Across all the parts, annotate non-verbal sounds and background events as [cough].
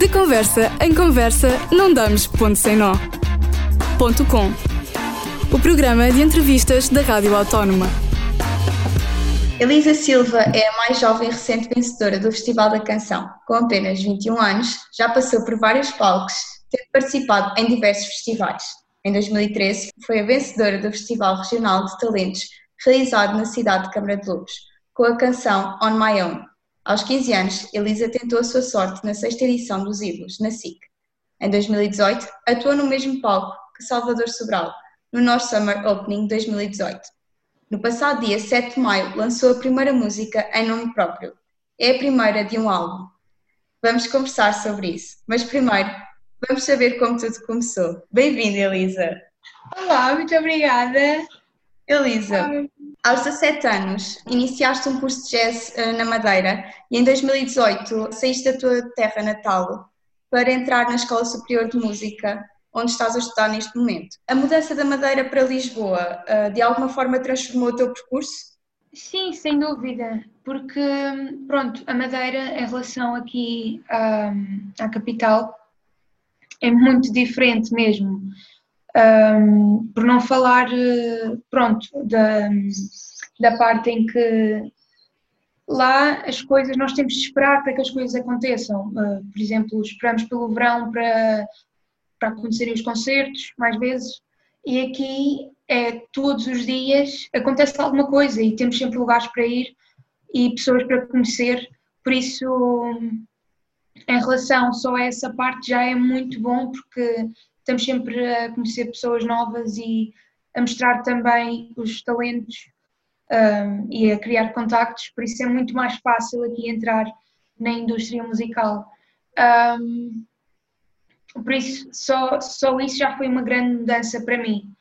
De conversa em conversa, não damos ponto sem nó. Ponto com. O programa de entrevistas da Rádio Autónoma. Elisa Silva é a mais jovem e recente vencedora do Festival da Canção. Com apenas 21 anos, já passou por vários palcos, tendo participado em diversos festivais. Em 2013, foi a vencedora do Festival Regional de Talentos, realizado na cidade de Câmara de Lobos, com a canção On My Own. Aos 15 anos, Elisa tentou a sua sorte na sexta edição dos Ídolos, na SIC. Em 2018, atuou no mesmo palco que Salvador Sobral, no North Summer Opening 2018. No passado dia 7 de maio, lançou a primeira música em nome próprio. É a primeira de um álbum. Vamos conversar sobre isso, mas primeiro, vamos saber como tudo começou. Bem-vinda, Elisa! Olá, muito obrigada! Elisa, aos 17 anos, iniciaste um curso de jazz uh, na Madeira e em 2018 saíste da tua terra natal para entrar na Escola Superior de Música, onde estás a estudar neste momento. A mudança da Madeira para Lisboa, uh, de alguma forma transformou o teu percurso? Sim, sem dúvida, porque, pronto, a Madeira em relação aqui um, à capital é muito diferente mesmo. Um, por não falar, pronto, da, da parte em que lá as coisas, nós temos de esperar para que as coisas aconteçam. Uh, por exemplo, esperamos pelo verão para, para acontecerem os concertos, mais vezes, e aqui é todos os dias acontece alguma coisa e temos sempre lugares para ir e pessoas para conhecer, por isso, em relação só a essa parte, já é muito bom porque estamos sempre a conhecer pessoas novas e a mostrar também os talentos um, e a criar contactos, por isso é muito mais fácil aqui entrar na indústria musical. Um, por isso, só, só isso já foi uma grande mudança para mim.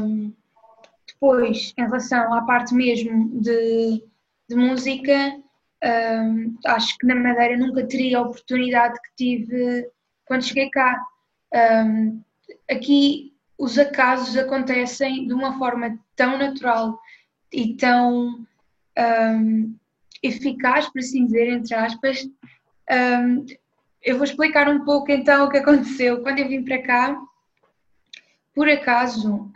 Um, depois, em relação à parte mesmo de, de música, acho que na Madeira nunca teria a oportunidade que tive quando cheguei cá. Um, aqui os acasos acontecem de uma forma tão natural e tão um, eficaz, por assim dizer, entre aspas. Um, eu vou explicar um pouco então o que aconteceu. Quando eu vim para cá, por acaso,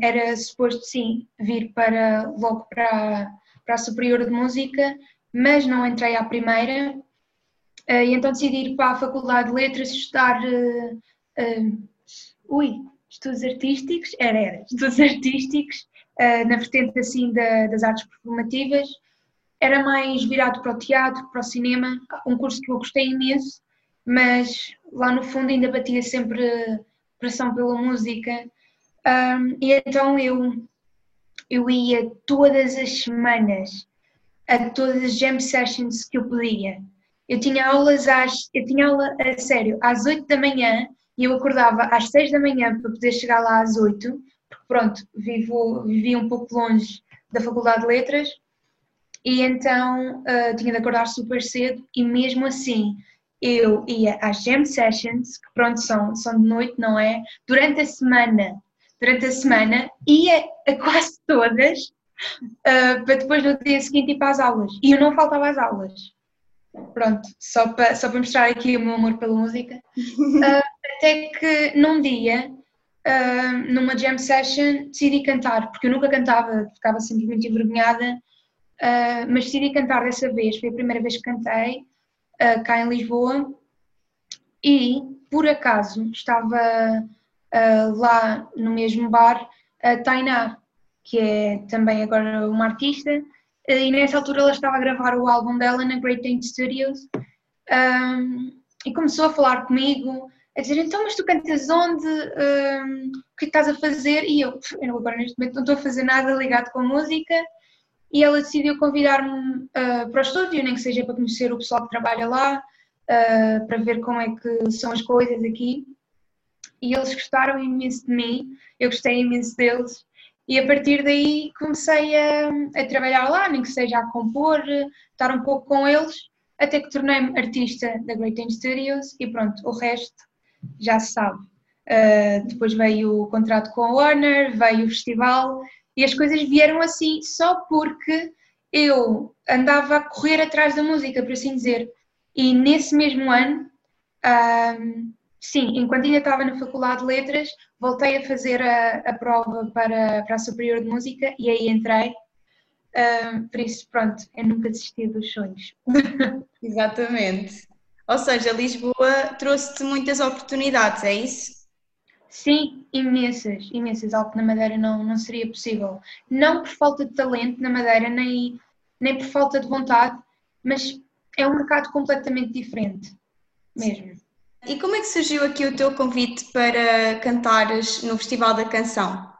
era suposto sim vir para logo para, para a Superior de Música, mas não entrei à primeira. Uh, e então decidi ir para a Faculdade de Letras estudar uh, ui, estudos artísticos, era, era, estudos artísticos, uh, na vertente assim da, das artes performativas, era mais virado para o teatro, para o cinema, um curso que eu gostei imenso, mas lá no fundo ainda batia sempre pressão pela música, um, e então eu, eu ia todas as semanas a todas as jam sessions que eu podia. Eu tinha aulas às, eu tinha aula a sério às 8 da manhã e eu acordava às 6 da manhã para poder chegar lá às 8, porque pronto, vivo, vivi um pouco longe da Faculdade de Letras e então uh, tinha de acordar super cedo e mesmo assim eu ia às jam sessions, que pronto, são, são de noite, não é? Durante a semana, durante a semana, ia a quase [laughs] todas, uh, para depois no dia seguinte ir para as aulas. E eu não faltava às aulas. Pronto, só para, só para mostrar aqui o meu amor pela música. Uh, [laughs] até que num dia, uh, numa jam session, decidi cantar, porque eu nunca cantava, ficava sempre muito envergonhada, uh, mas decidi cantar dessa vez. Foi a primeira vez que cantei cá em Lisboa e, por acaso, estava lá no mesmo bar a Tainá, que é também agora uma artista, e nessa altura ela estava a gravar o álbum dela na Great Dane Studios um, e começou a falar comigo, a dizer então, mas tu cantas onde? Um, o que estás a fazer? E eu, eu agora neste momento não estou a fazer nada ligado com música e ela decidiu convidar-me uh, para o estúdio, nem que seja para conhecer o pessoal que trabalha lá, uh, para ver como é que são as coisas aqui. E eles gostaram imenso de mim, eu gostei imenso deles e a partir daí comecei a, a trabalhar lá, nem que seja a compor, estar um pouco com eles, até que tornei-me artista da Great Dane Studios e pronto, o resto já se sabe. Uh, depois veio o contrato com a Warner, veio o festival e as coisas vieram assim só porque eu andava a correr atrás da música, por assim dizer. E nesse mesmo ano Um, sim, enquanto ainda estava na Faculdade de Letras, voltei a fazer a, a prova para, para a Superior de Música e aí entrei. Um, por isso, pronto, é nunca desistir dos sonhos. [laughs] Exatamente. Ou seja, Lisboa trouxe-te muitas oportunidades, é isso? Sim, imensas, imensas, algo que na Madeira não, não seria possível. Não por falta de talento na Madeira, nem, nem por falta de vontade, mas é um mercado completamente diferente, mesmo. E como é que surgiu aqui o teu convite para cantares no Festival da Canção?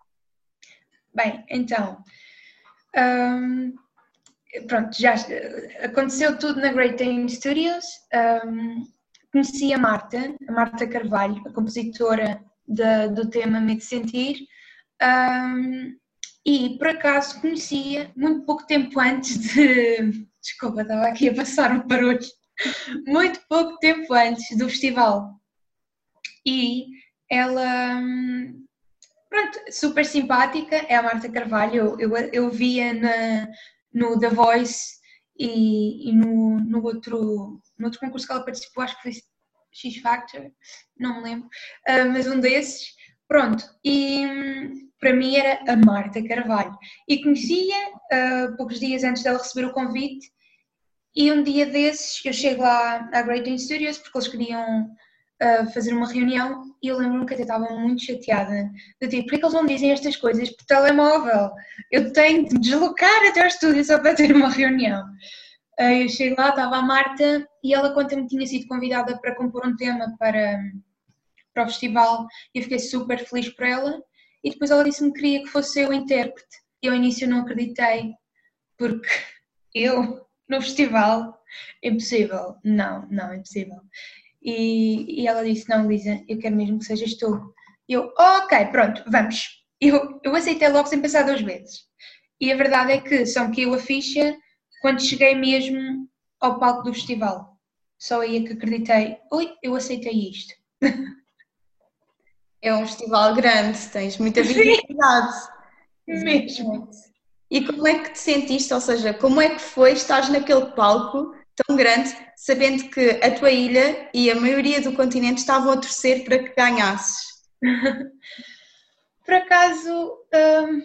Bem, então, hum, pronto, já aconteceu tudo na Great Dane Studios. Hum, conheci a Marta, a Marta Carvalho, a compositora de, do tema Me de Sentir, um, e por acaso conhecia muito pouco tempo antes de. [laughs] Desculpa, estava aqui a passar um barulho. Muito pouco tempo antes do festival. E ela. Pronto, super simpática, é a Marta Carvalho. Eu, eu, eu via na, no The Voice e, e no, no, outro, no outro concurso que ela participou, acho que foi X Factor, não me lembro, uh, mas um desses, pronto. E para mim era a Marta Carvalho. E conhecia uh, poucos dias antes dela receber o convite. E um dia desses eu chego lá à Great Studios porque eles queriam uh, fazer uma reunião e eu lembro-me que até estava muito chateada. Eu tipo, por que eles não dizem estas coisas por telemóvel? Eu tenho de me deslocar até ao estúdio só para ter uma reunião. Eu cheguei lá, estava a Marta e ela conta-me que tinha sido convidada para compor um tema para, para o festival e eu fiquei super feliz por ela. E depois ela disse-me que queria que fosse eu o intérprete. E ao início não acreditei, porque [laughs] eu no festival, impossível. Não, não, impossível. E, e ela disse: Não, Lisa, eu quero mesmo que sejas tu. E eu, ok, pronto, vamos. Eu, eu aceitei logo sem pensar duas vezes. E a verdade é que só me caiu a ficha quando cheguei mesmo ao palco do festival. Só aí é que acreditei, ui, eu aceitei isto. É um festival grande, tens muita visibilidade. Mesmo. E como é que te sentiste? Ou seja, como é que foi estar naquele palco tão grande, sabendo que a tua ilha e a maioria do continente estavam a torcer para que ganhasses? [laughs] Por acaso, hum,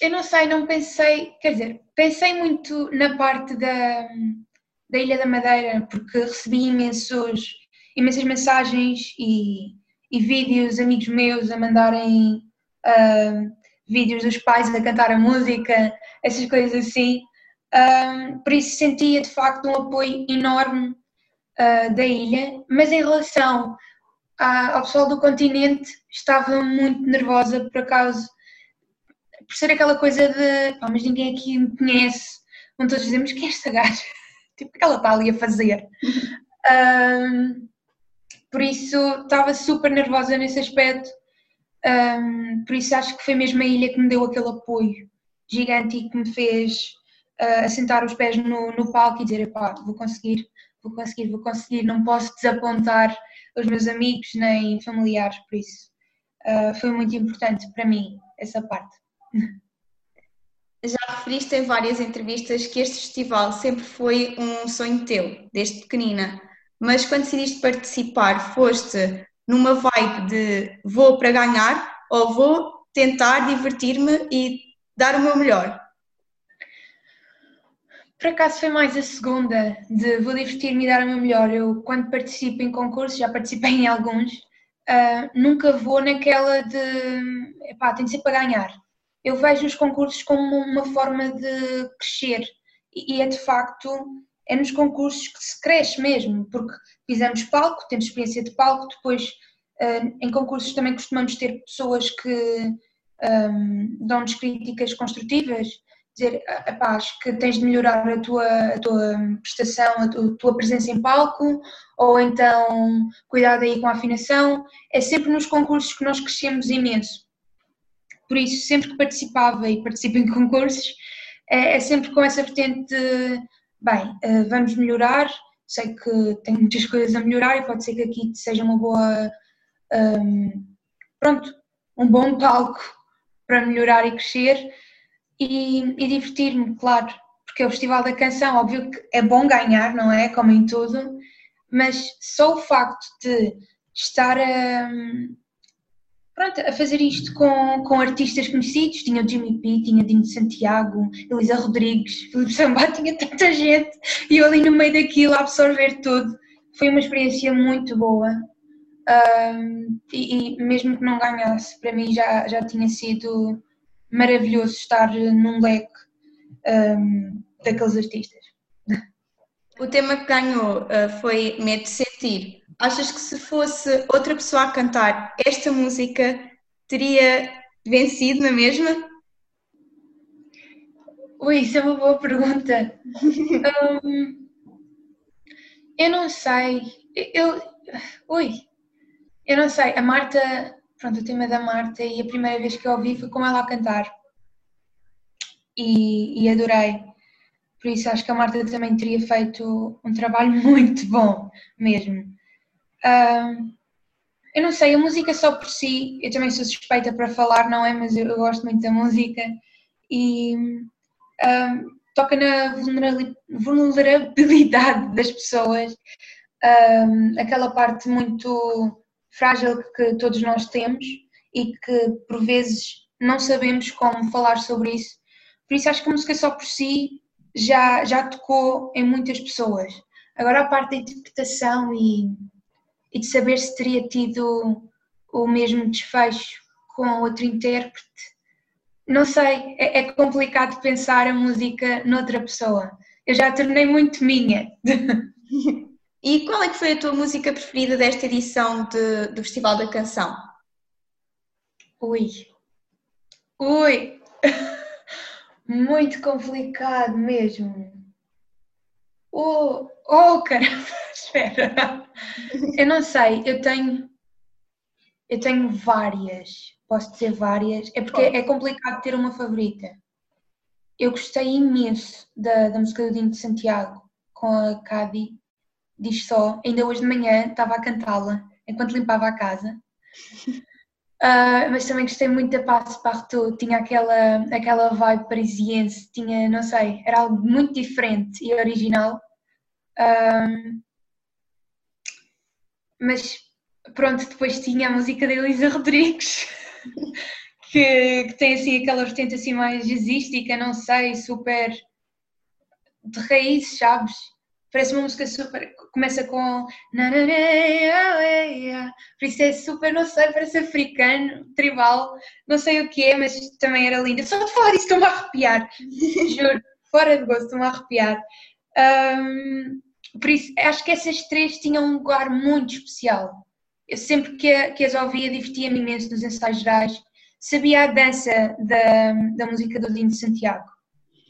eu não sei, não pensei, quer dizer, pensei muito na parte da, da Ilha da Madeira, porque recebi imensos, imensas mensagens e, e vídeos, amigos meus a mandarem uh, vídeos dos pais a cantar a música, essas coisas assim. Um, por isso sentia de facto um apoio enorme uh, da ilha, mas em relação à, ao pessoal do continente estava muito nervosa por acaso por ser aquela coisa de pá, mas ninguém aqui me conhece, vão todos dizer, mas quem é esta gaja? [laughs] Tipo, o que ela está ali a fazer? um, por isso estava super nervosa nesse aspecto, um, por isso acho que foi mesmo a ilha que me deu aquele apoio gigante e que me fez uh, assentar os pés no, no palco e dizer, pá, vou conseguir, vou conseguir, vou conseguir, não posso desapontar os meus amigos nem familiares, por isso uh, foi muito importante para mim essa parte. Já referiste em várias entrevistas que este festival sempre foi um sonho teu, desde pequenina, mas quando decidiste participar, foste numa vibe de vou para ganhar ou vou tentar divertir-me e dar o meu melhor? Por acaso foi mais a segunda, de vou divertir-me e dar o meu melhor. Eu, quando participo em concursos, já participei em alguns, uh, nunca vou naquela de, epá, tem de ser para ganhar eu vejo os concursos como uma forma de crescer e é de facto é nos concursos que se cresce mesmo, porque fizemos palco, temos experiência de palco, depois eh, em concursos também costumamos ter pessoas que um, dão-nos críticas construtivas, dizer, acho que tens de melhorar a tua, a tua prestação, a tua, a tua presença em palco, ou então cuidado aí com a afinação, é sempre nos concursos que nós crescemos imenso. Por isso, sempre que participava e participo em concursos, é, é sempre com essa vertente de, bem, eh, vamos melhorar, sei que tenho muitas [laughs] coisas a melhorar e pode ser que aqui seja uma boa, um, pronto, um bom palco para melhorar e crescer e, e divertir-me, claro, porque é o Festival da Canção, óbvio que é bom ganhar, não é? Como em tudo, mas só o facto de estar a, pronto, a fazer isto com, com artistas conhecidos, tinha o Jimmy P, tinha Dino Santiago, Elisa Rodrigues, Filipe Sambá, [laughs] tinha tanta gente e eu ali no meio daquilo a absorver tudo. Foi uma experiência muito boa um, e, e, mesmo que não ganhasse, para mim já, já tinha sido maravilhoso estar num leque um, daqueles artistas. O tema que ganhou uh, foi Medo de Sentir. Achas que se fosse outra pessoa a cantar esta música, teria vencido na mesma? Ui, isso é uma boa pergunta. [laughs] um, eu não sei. Eu, ui, eu não sei. A Marta, pronto, o tema da Marta e a primeira vez que eu ouvi foi com ela a cantar. E, e adorei. Por isso acho que a Marta também teria feito um trabalho [laughs] muito bom mesmo. Eu não sei, a música só por si, eu também sou suspeita para falar, não é? Mas eu, eu gosto muito da música e toca na vulnerabilidade [laughs] das pessoas, aquela parte muito frágil que todos nós temos e que por vezes não sabemos como falar sobre isso. Por isso acho que a música só por si já, já tocou em muitas pessoas. Agora a parte da interpretação e, e de saber se teria tido o mesmo desfecho com outro intérprete, não sei, é, é complicado pensar a música noutra pessoa. Eu já tornei muito minha. [laughs] E qual é que foi a tua música preferida desta edição de, do Festival da Canção? Ui, ui, [laughs] muito complicado mesmo. Oh, oh caramba, [laughs] espera. Eu não sei, eu tenho, eu tenho várias, posso dizer várias, é porque é complicado ter uma favorita. Eu gostei imenso da, da música do Dinho de Santiago com a Cadi, diz só, ainda hoje de manhã estava a cantá-la enquanto limpava a casa. Uh, [laughs] mas também gostei muito da Passe Partout, tinha aquela, aquela vibe parisiense, tinha, não sei, era algo muito diferente e original. Uh, mas pronto, depois tinha a música da Elisa Rodrigues, [laughs] que, que tem assim aquela vertente assim mais jazzística, não sei, super de raízes, sabes? Parece uma música super. Começa com. Por isso é super, não sei, parece africano, tribal, não sei o que é, mas também era linda. Só de falar disso estou-me a arrepiar. [laughs] Juro, fora de gosto, estou-me a arrepiar. Um, por isso, acho que essas três tinham um lugar muito especial. Eu sempre que, que as ouvia, divertia-me imenso nos ensaios gerais. Sabia a dança da, da música do Dino de Santiago.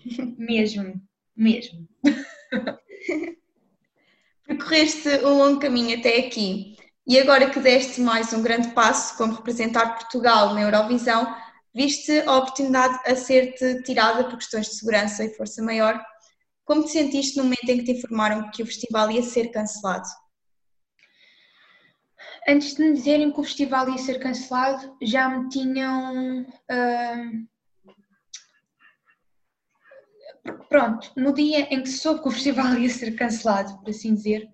[laughs] mesmo, mesmo. [laughs] [laughs] Percorreste um longo caminho até aqui e agora que deste mais um grande passo como representar Portugal na Eurovisão, viste a oportunidade a ser-te tirada por questões de segurança e força maior. Como te sentiste no momento em que te informaram que o festival ia ser cancelado? Antes de me dizerem que o festival ia ser cancelado, já me tinham uh, pronto, no dia em que soube que o festival [laughs] ia ser cancelado, por assim dizer,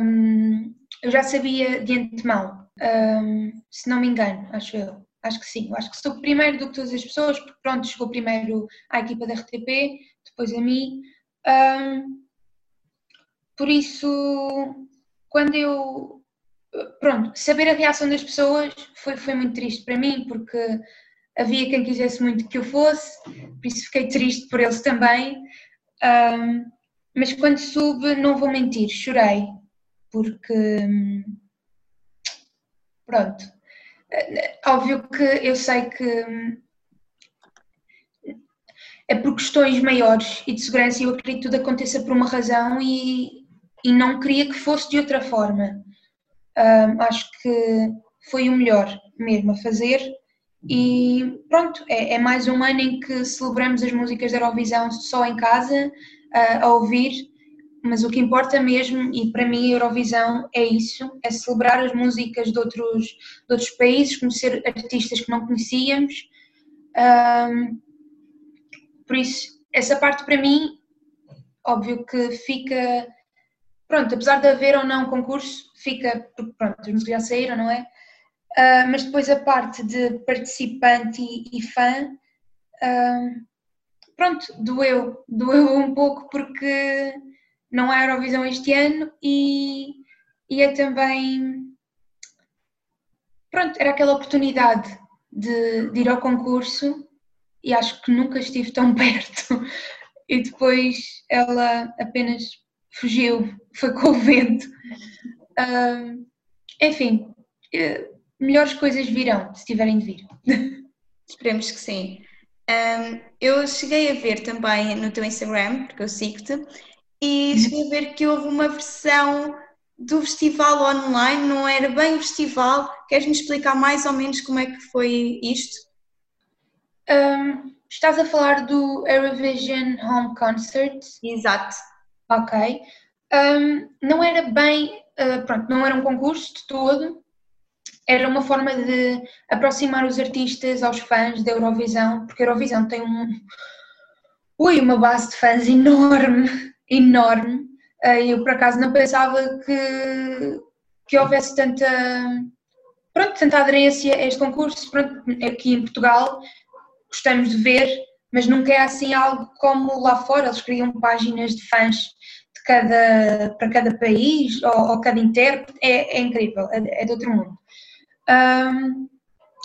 um, eu já sabia de antemão, um, se não me engano, acho eu. Acho que sim, acho que sou primeiro do que todas as pessoas, porque pronto, chegou primeiro à equipa da RTP, depois a mim. Um, por isso, quando eu. Pronto, saber a reação das pessoas foi, foi muito triste para mim, porque havia quem quisesse muito que eu fosse, por isso fiquei triste por eles também. Um, mas quando soube, não vou mentir, chorei, porque. Pronto. Óbvio que eu sei que é por questões maiores e de segurança, eu acredito que tudo aconteça por uma razão e, e não queria que fosse de outra forma. Um, acho que foi o melhor mesmo a fazer e pronto, é, é, mais um ano em que celebramos as músicas da Eurovisão só em casa, uh, a ouvir, mas o que importa mesmo, e para mim a Eurovisão é isso, é celebrar as músicas de outros, de outros países, conhecer artistas que não conhecíamos. Um, por isso, essa parte para mim, óbvio que fica pronto, apesar de haver ou não concurso, fica, porque pronto, os músicos já saíram, não é? Uh, mas depois a parte de participante e, e fã, uh, pronto, doeu, doeu um pouco porque não há Eurovisão este ano e, e é também, pronto, era aquela oportunidade de, de ir ao concurso e acho que nunca estive tão [laughs] perto e depois ela apenas fugiu, foi com o vento. Uh, enfim, uh, melhores coisas virão, se tiverem de vir. [laughs] Esperemos que sim. Um, eu cheguei a ver também no teu Instagram, porque eu sigo-te, e uhum. cheguei a ver que houve uma versão do festival online, não era bem o festival. Queres-me explicar mais ou menos como é que foi isto? Um, estás a falar do Eurovision Home Concert? Exato. Ok. Um, não era bem, uh, pronto, não era um concurso de todo, era uma forma de aproximar os artistas aos fãs da Eurovisão, porque a Eurovisão tem um, ui, uma base de fãs enorme, enorme. Uh, eu por acaso não pensava que, que houvesse tanta, pronto, tanta aderência a este concurso. Pronto, aqui em Portugal gostamos de ver, mas nunca é assim algo como lá fora. Eles criam páginas de fãs de cada, para cada país ou, ou cada intérprete. É, é incrível, é, é, de outro mundo. Um,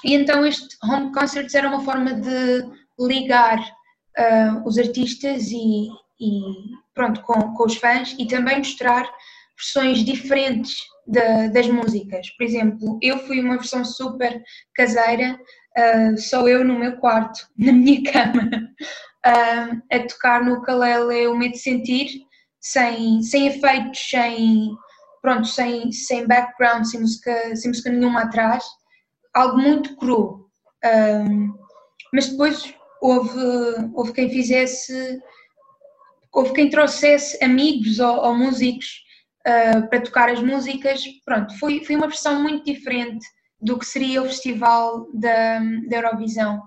e então este home concerts era uma forma de ligar uh, os artistas e, e pronto com, com, os fãs e também mostrar versões diferentes de, das músicas. Por exemplo, eu fui uma versão super caseira uh, só eu no meu quarto, [laughs] na minha cama, uh, a tocar no ukulele o medo de sentir, sem, sem efeitos, sem, pronto, sem, sem background, sem música, sem música nenhuma atrás, algo muito cru. Um, mas depois houve, houve quem fizesse, houve quem trouxesse amigos ou, ou músicos uh, para tocar as músicas. Pronto, foi, foi uma versão muito diferente do que seria o festival da, da Eurovisão.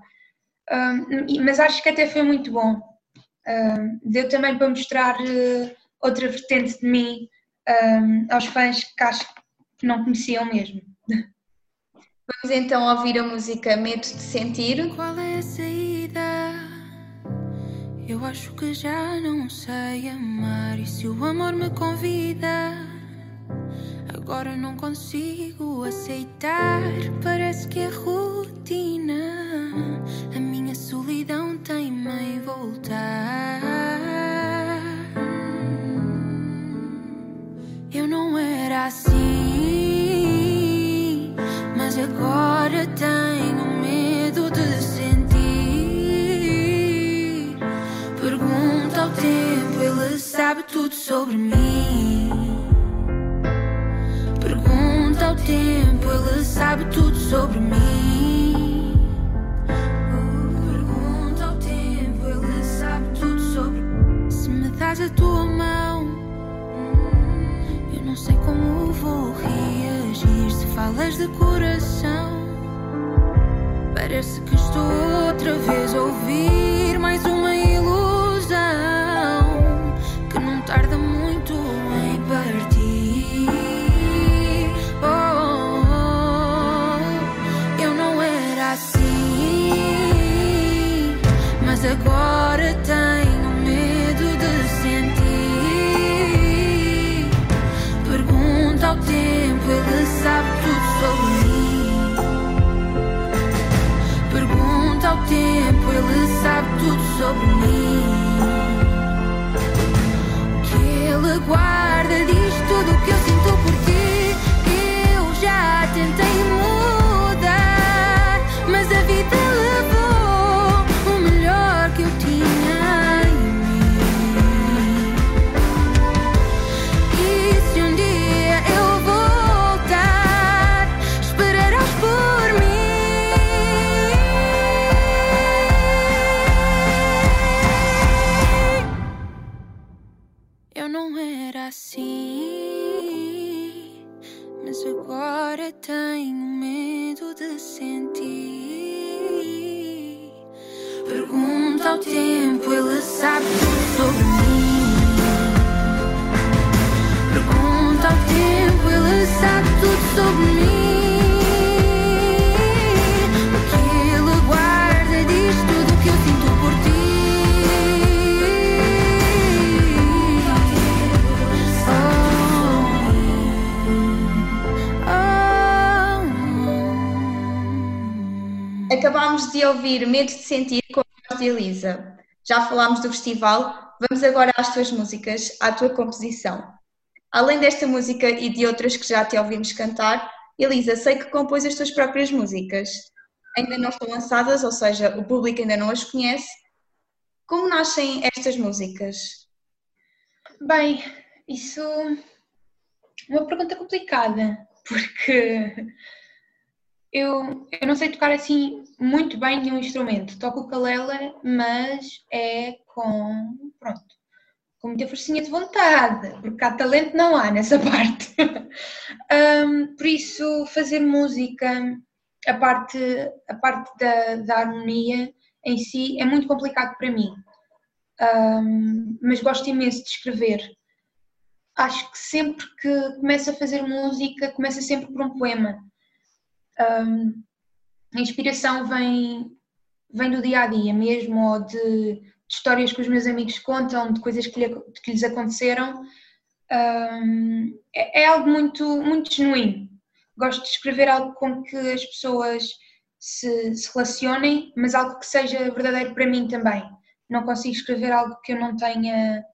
Um, mas acho que até foi muito bom. Deu também para mostrar uh, outra vertente de mim um, aos fãs que acho que não conheciam mesmo. Vamos então ouvir a música Medo de Sentir. Qual é a saída? Eu acho que já não sei amar. E se o amor me convida? Agora não consigo aceitar. Parece que é rotina. A agora tenho medo de sentir. Pergunta ao tempo, ele sabe tudo sobre mim ao tempo, ele sabe tudo sobre mim. Pergunta ao tempo, ele sabe tudo sobre Se me das a tua mão, eu não sei como vou reagir. Se falas de coração, parece que estou outra vez a ouvir tempo, ele sabe tudo sobre mim. O que ele guarda diz tudo o que eu acabámos de ouvir Medo de Sentir com a voz de Elisa. Já falámos do festival, vamos agora às tuas músicas, à tua composição. Além desta música e de outras que já te ouvimos cantar, Elisa, sei que compôs as tuas próprias músicas. Ainda não estão lançadas, ou seja, o público ainda não as conhece. Como nascem estas músicas? Bem, isso é uma pergunta complicada, porque eu, eu não sei tocar assim muito bem nenhum instrumento. Toco o calela, mas é com, pronto, com muita forcinha de vontade, porque há talento não há nessa [laughs] parte. um, por isso, fazer música, a parte, a parte da, da harmonia em si é muito complicado para mim. Um, mas gosto imenso de escrever. Acho que sempre que começo a fazer música, começa sempre por um poema. Um, a inspiração vem, vem do dia a dia mesmo, ou de, de histórias que os meus amigos contam, de coisas que, lhe, que lhes aconteceram. Um, é, é, algo muito, muito genuíno. Gosto de escrever algo com que as pessoas se, se relacionem, mas algo que seja verdadeiro para mim também. Não consigo escrever algo que eu não tenha,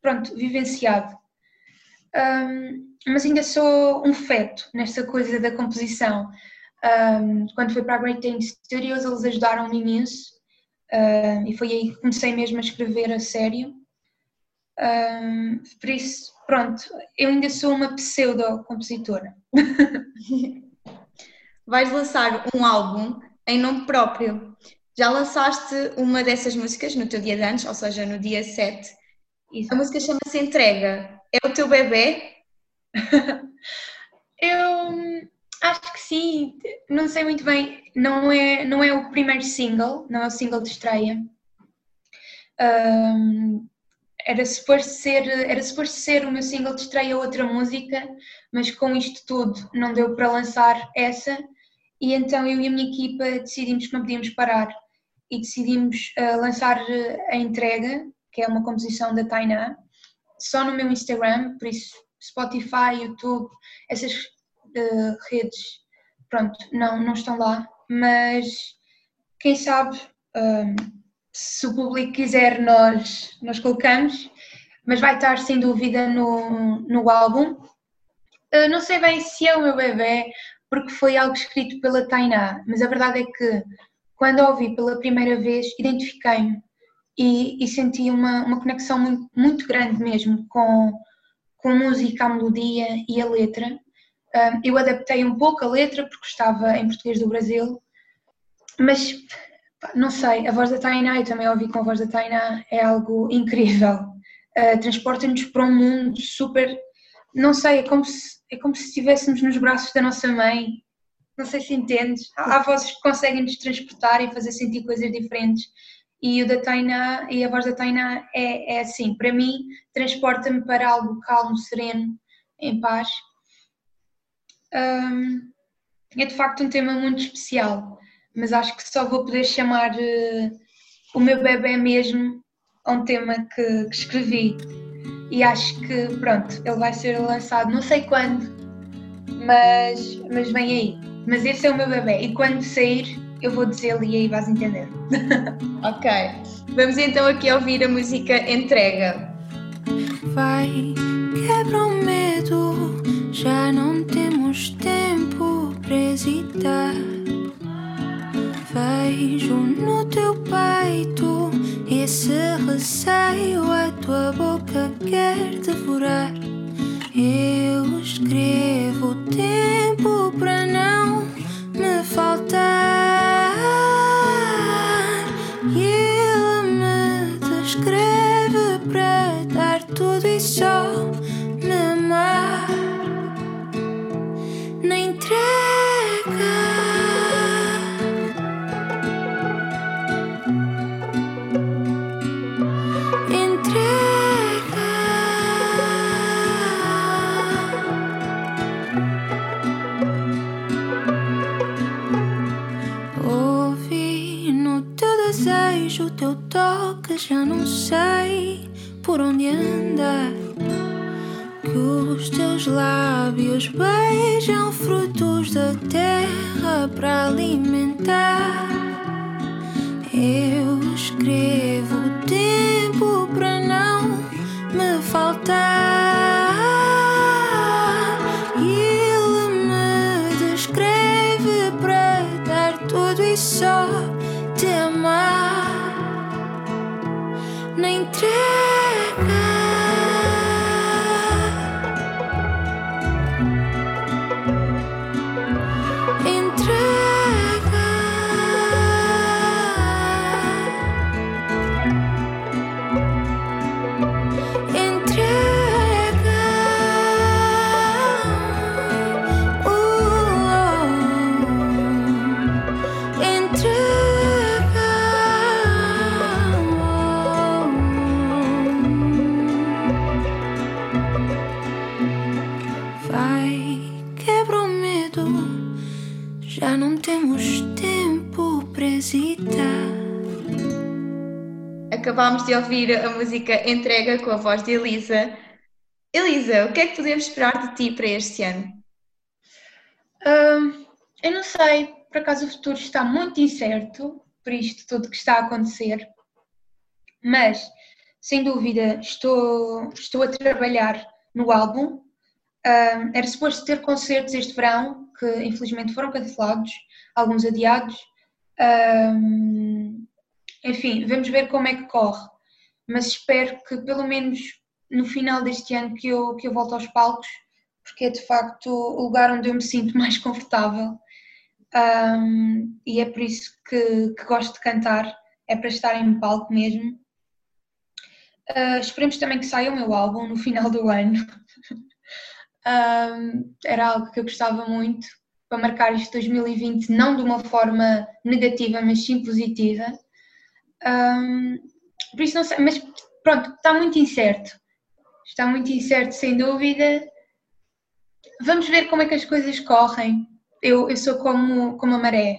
pronto, vivenciado. Um, mas ainda sou um feto nesta coisa da composição. Um, quando fui para a Great Dane Studios, eles ajudaram-me imenso uh, e foi aí que comecei mesmo a escrever a sério. Um, por isso, pronto, eu ainda sou uma pseudo-compositora. [laughs] Vais lançar um álbum em nome próprio. Já lançaste uma dessas músicas no teu dia de antes, ou seja, no dia 7. Isso. A música chama-se Entrega. É o teu bebê? [laughs] eu Acho que sim, não sei muito bem, não é, não é o primeiro single, não é o single de estreia. Um, era suposto ser, era suposto ser o meu single de estreia outra música, mas com isto tudo não deu para lançar essa, e então eu e a minha equipa decidimos que não podíamos parar e decidimos uh, lançar a entrega, que é uma composição da Tainá, só no meu Instagram, por isso Spotify, YouTube, essas uh, redes, pronto, não, não estão lá, mas quem sabe um, se o público quiser nós, nós colocamos, mas vai estar sem dúvida no, no álbum. Uh, não sei bem se é o meu bebê, porque foi algo escrito pela Tainá, mas a verdade é que quando a ouvi pela primeira vez identifiquei-me. E, e, senti uma, uma conexão muito, muito grande mesmo com, com a música, a melodia e a letra eu adaptei um pouco a letra porque estava em português do Brasil, mas não sei, a voz da Tainá, eu também ouvi com a voz da Tainá, é algo incrível. Uh, Transporta-nos para um mundo super. Não sei, é como, se, é como se estivéssemos nos braços da nossa mãe. Não sei se entendes. Há vozes que conseguem nos transportar e fazer sentir coisas diferentes. E o da Tainá e a voz da Tainá é, é assim, para mim, transporta-me para algo calmo, sereno, em paz um, é de facto um tema muito especial, mas acho que só vou poder chamar uh, o meu bebê mesmo a um tema que, que, escrevi. E acho que, pronto, ele vai ser lançado não sei quando, mas, mas vem aí. Mas esse é o meu bebê, e quando sair, eu vou dizer-lhe e aí vais entender. [laughs] ok, vamos então aqui ouvir a música Entrega. Vai, quebra o medo, já não temos tempo para hesitar. Vejo no teu peito esse receio, a tua boca quer devorar. Eu escrevo tempo para não me faltar. Só te amar. Na entrega. Hesitar. Acabámos de ouvir a música Entrega com a voz de Elisa. Elisa, o que é que podemos esperar de ti para este ano? Eu não sei, por acaso o futuro está muito incerto por isto tudo que está a acontecer, mas sem dúvida estou, estou a trabalhar no álbum. Era suposto ter concertos este verão, que infelizmente foram cancelados, alguns adiados. Enfim, vamos ver como é que corre, mas espero que pelo menos no final deste ano que eu, que eu volte aos palcos, porque é de facto o lugar onde eu me sinto [laughs] mais confortável um, e é por isso que, que, gosto de cantar, é para estar em palco mesmo. Uh, esperemos também que saia o meu álbum no final do ano. [laughs] um, era algo que eu gostava muito para marcar este 2020, não de uma forma negativa, mas sim positiva. Um, por isso não sei, mas pronto, está muito incerto. Está muito incerto, sem dúvida. Vamos ver como é que as coisas correm. Eu, eu sou como, como a maré.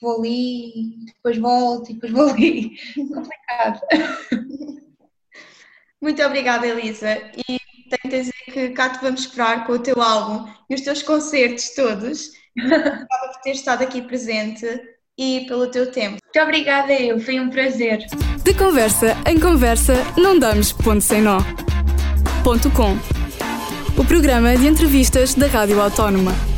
Vou ali, depois volto e depois vou ali. [laughs] Complicado. [laughs] Muito obrigada, Elisa. E tenho que dizer que cá te vamos esperar com o teu álbum e os teus concertos todos. Obrigada por ter estado aqui presente e pelo teu tempo. Muito obrigada, eu. Foi um prazer. De conversa em conversa, não damos ponto sem nó. Ponto com. O programa de entrevistas da Rádio Autónoma.